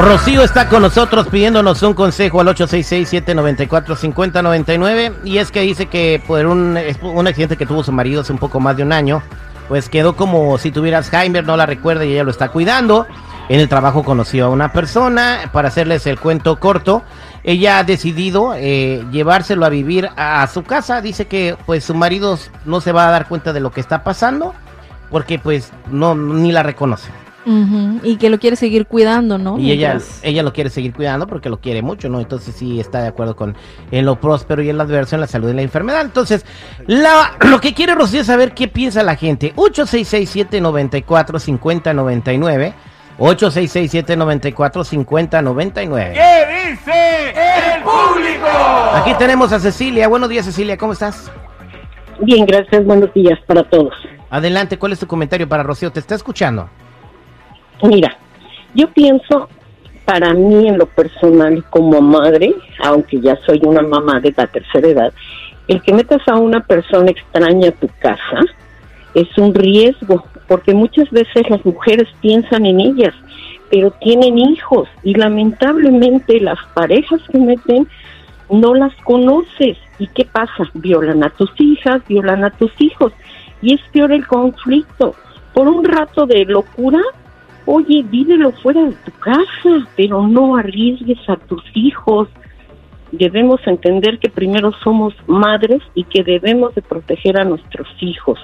Rocío está con nosotros pidiéndonos un consejo al 866-794-5099 y es que dice que por un, accidente que tuvo su marido hace un poco más de un año, pues quedó como si tuviera Alzheimer, no la recuerda y ella lo está cuidando. En el trabajo conoció a una persona, para hacerles el cuento corto, ella ha decidido eh, llevárselo a vivir a, su casa, dice que pues su marido no se va a dar cuenta de lo que está pasando porque pues no ni la reconoce. Y que lo quiere seguir cuidando, ¿no? Y ella, ella lo quiere seguir cuidando porque lo quiere mucho, ¿no? Entonces sí está de acuerdo con en lo próspero y en la adverso, en la salud y la enfermedad. Entonces, la, lo que quiere Rocío es saber qué piensa la gente. 8667-945099. 8667-945099. ¿Qué dice el público? Aquí tenemos a Cecilia. Buenos días, Cecilia, ¿cómo estás? Bien, gracias. Buenos días para todos. Adelante, ¿cuál es tu comentario para Rocío? Te está escuchando. Mira, yo pienso para mí en lo personal como madre, aunque ya soy una mamá de la tercera edad, el que metas a una persona extraña a tu casa es un riesgo, porque muchas veces las mujeres piensan en ellas, pero tienen hijos y lamentablemente las parejas que meten no las conoces. ¿Y qué pasa? Violan a tus hijas, violan a tus hijos y es peor el conflicto. Por un rato de locura oye, vívelo fuera de tu casa, pero no arriesgues a tus hijos. Debemos entender que primero somos madres y que debemos de proteger a nuestros hijos,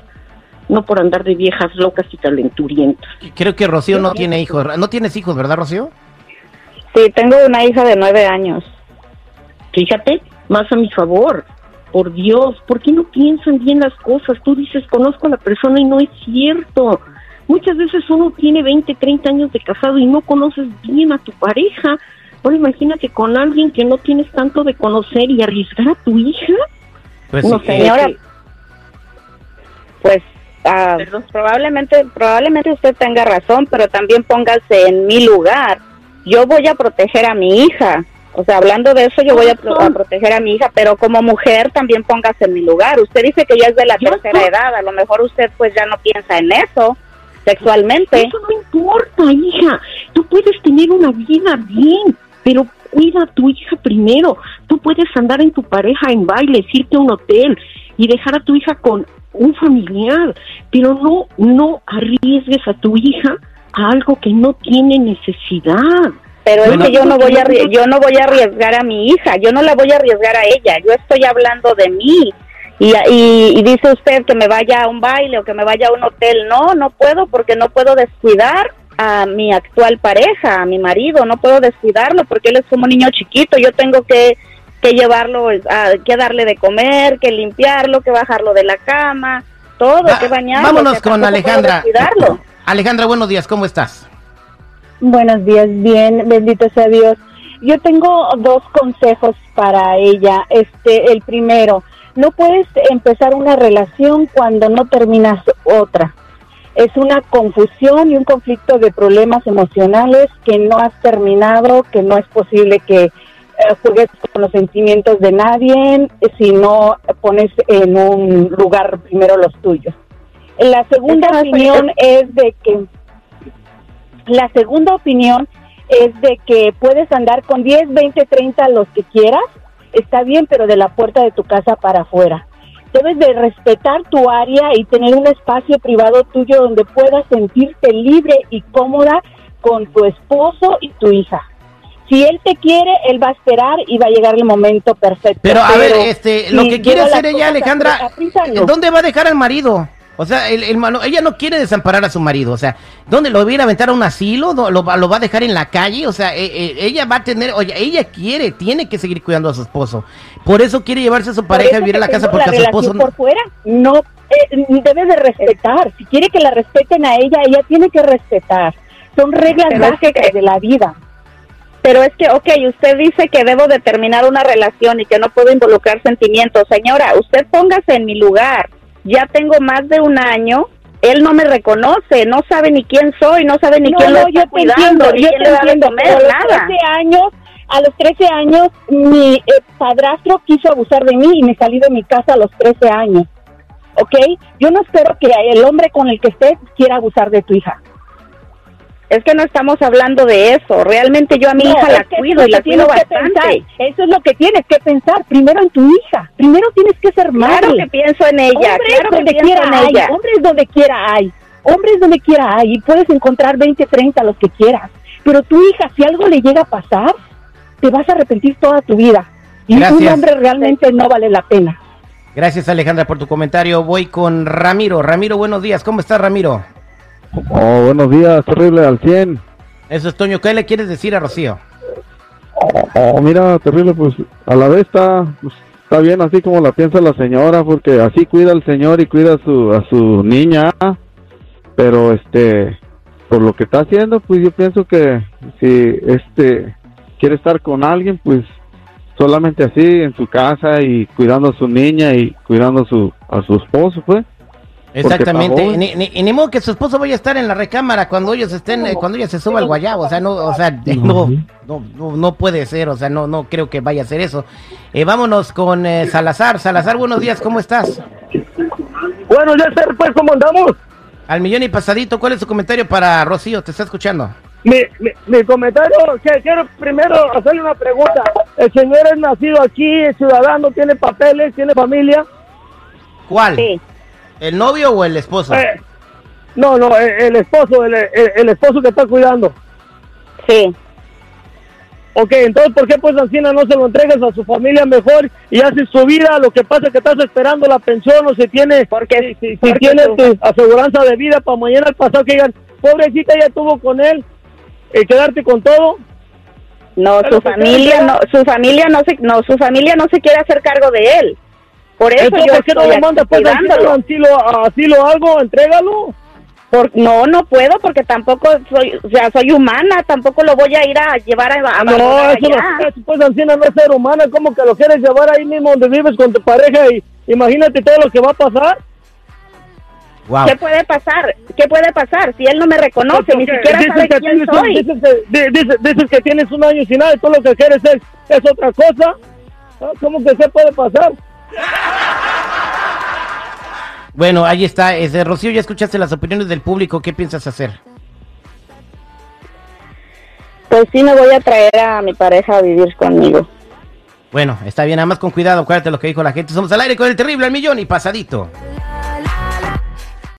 no por andar de viejas locas y calenturientas. Creo que Rocío no tiene hijos. ¿No tienes hijos, verdad, Rocío? Sí, tengo una hija de nueve años. Fíjate, más a mi favor. Por Dios, ¿por qué no piensan bien las cosas? Tú dices, conozco a la persona y no es cierto Muchas veces uno tiene 20, 30 años de casado y no conoces bien a tu pareja. Ahora imagínate con alguien que no tienes tanto de conocer y arriesgar a tu hija. Pues, no, señora, pues ah, probablemente, probablemente usted tenga razón, pero también póngase en mi lugar. Yo voy a proteger a mi hija. O sea, hablando de eso, yo voy a, proteger a mi hija, pero como mujer también póngase en mi lugar. Usted dice que ya es de la tercera edad, a lo mejor usted pues ya no piensa en eso sexualmente. Eso no importa, hija. Tú puedes tener una vida bien, pero cuida a tu hija primero. Tú puedes andar en tu pareja en baile, irte a un hotel y dejar a tu hija con un familiar, pero no no arriesgues a tu hija a algo que no tiene necesidad. Pero es que yo no voy a yo no voy a arriesgar a mi hija, yo no la voy a arriesgar a ella. Yo estoy hablando de mí y, y, dice usted que me vaya a un baile o que me vaya a un hotel. No, no puedo porque no puedo descuidar a mi actual pareja, a mi marido, no puedo descuidarlo porque él es como un niño chiquito, yo tengo que, que llevarlo, a, que darle de comer, que limpiarlo, que bajarlo de la cama, todo, que bañarlo. Vámonos con Alejandra. Alejandra, buenos días, ¿cómo estás? Buenos días, bien, bendito sea Dios. Yo tengo dos consejos para ella. Este, el primero, no puedes empezar una relación cuando no terminas otra. Es una confusión y un conflicto de problemas emocionales que no has terminado, que no es posible que eh, juegues con los sentimientos de nadie si no pones en un lugar primero los tuyos. La segunda opinión es de que la segunda opinión es de que puedes andar con 10, 20, 30 los que quieras, está bien, pero de la puerta de tu casa para afuera. Debes de respetar tu área y tener un espacio privado tuyo donde puedas sentirte libre y cómoda con tu esposo y tu hija. Si él te quiere, él va a esperar y va a llegar el momento perfecto. Pero, a ver, este, lo que quiere hacer ella, Alejandra, ¿dónde va a dejar al marido? O sea, el, ella no quiere desamparar a su marido. O sea, ¿dónde lo viene a aventar a un asilo? ¿Lo, lo, va a dejar en la calle? O sea, e, e, ella va a tener, oye, ella quiere, tiene que seguir cuidando a su esposo. Por eso quiere llevarse a su pareja a vivir en la casa porque a su esposo por fuera no eh, debe de respetar. Si quiere que la respeten a ella, ella tiene que respetar. Son reglas básicas de la vida. Pero es que, ok, usted dice que debo de terminar una relación y que no puedo involucrar sentimientos. Señora, usted póngase en mi lugar ya tengo más de un año, él no me reconoce, no sabe ni quién soy, no sabe ni quién lo está yo cuidando, yo te entiendo, a los 13 años, a los 13 años, mi eh, padrastro quiso abusar de mí y me salí de mi casa a los 13 años. ¿Ok? Yo no espero que el hombre con el que estés quiera abusar de tu hija. Es que no estamos hablando de eso. Realmente yo a mi No, hija la cuido y la cuido bastante. pensar. Eso es lo que tienes que pensar. Primero en tu hija. Primero tienes que ser madre. Claro que pienso en ella, Hombres claro que donde pienso quiera en hay. ella. Hombres donde quiera hay. Hombres donde quiera hay. Y puedes encontrar 20, 30, los que quieras. Pero tu hija, si algo le llega a pasar, te vas a arrepentir toda tu vida. Y un hombre realmente no vale la pena. Gracias Alejandra por tu comentario. Voy con Ramiro. Ramiro, buenos días. ¿Cómo estás Ramiro? Oh, buenos días, terrible al 100. Eso es Toño. ¿Qué le quieres decir a Rocío? Oh, mira, terrible, pues a la vez está, pues, está bien así como la piensa la señora, porque así cuida al señor y cuida a su, a su niña, pero este, por lo que está haciendo, pues yo pienso que si este quiere estar con alguien, pues solamente así en su casa y cuidando a su niña y cuidando a su, a su esposo, pues. Exactamente. Ni, ni- y ni modo que su esposo vaya a estar en la recámara cuando ellos estén, eh, cuando ella se suba al guayabo. O sea, no, o sea, no, no, no, no puede ser. O sea, no, no creo que vaya a ser eso. Eh, vámonos con eh, Salazar. Salazar, buenos días. ¿Cómo estás? Bueno, ya sé, pues, ¿cómo andamos? Al millón y pasadito. ¿Cuál es su comentario para Rocío? Te está escuchando. Mi, mi, mi comentario, que quiero primero hacerle una pregunta. El señor es nacido aquí, es ciudadano, tiene papeles, tiene familia. ¿Cuál? Sí. ¿El novio o el esposo? Eh, no, no, el, el esposo, el, el- el esposo que está cuidando. Sí. Ok, entonces, ¿por qué pues Ancina no se lo entregas a su familia mejor y haces su vida? Lo que pasa es que estás esperando la pensión o si tiene, Porque, si, si porque tiene su- tu aseguranza de vida para mañana al pasado que digan, pobrecita, ya tuvo con él, y quedarte con todo. no, su ¿por qué familia no, su familia no se, no, su familia no se quiere hacer cargo de él. Por eso Entonces, yo ¿por qué no lo mandas pues asilo, asilo algo? Entrégalo. Por- no, no puedo porque tampoco soy, o sea, soy humana, tampoco lo voy a ir a llevar a, a No, abandonar eso no, allá. eso, pues Ancina no es ser humana, como que lo quieres llevar ahí mismo donde vives con tu pareja y imagínate todo lo que va a pasar. Wow. ¿Qué puede pasar? ¿Qué puede pasar? Si él no me reconoce, ni Porque siquiera dices sabe que quién tienes un- soy. dices, que, di- dices- dices que tienes un año sin nada y todo lo que quieres es, es otra cosa. Ah, ¿Cómo que se puede pasar? Bueno, ahí está. Ese, Rocío, ya escuchaste las opiniones del público. ¿Qué piensas hacer? Pues sí me voy a traer a mi pareja a vivir conmigo. Bueno, está bien, nada más con cuidado. Acuérdate lo que dijo la gente. Somos al aire con el terrible al millón y pasadito.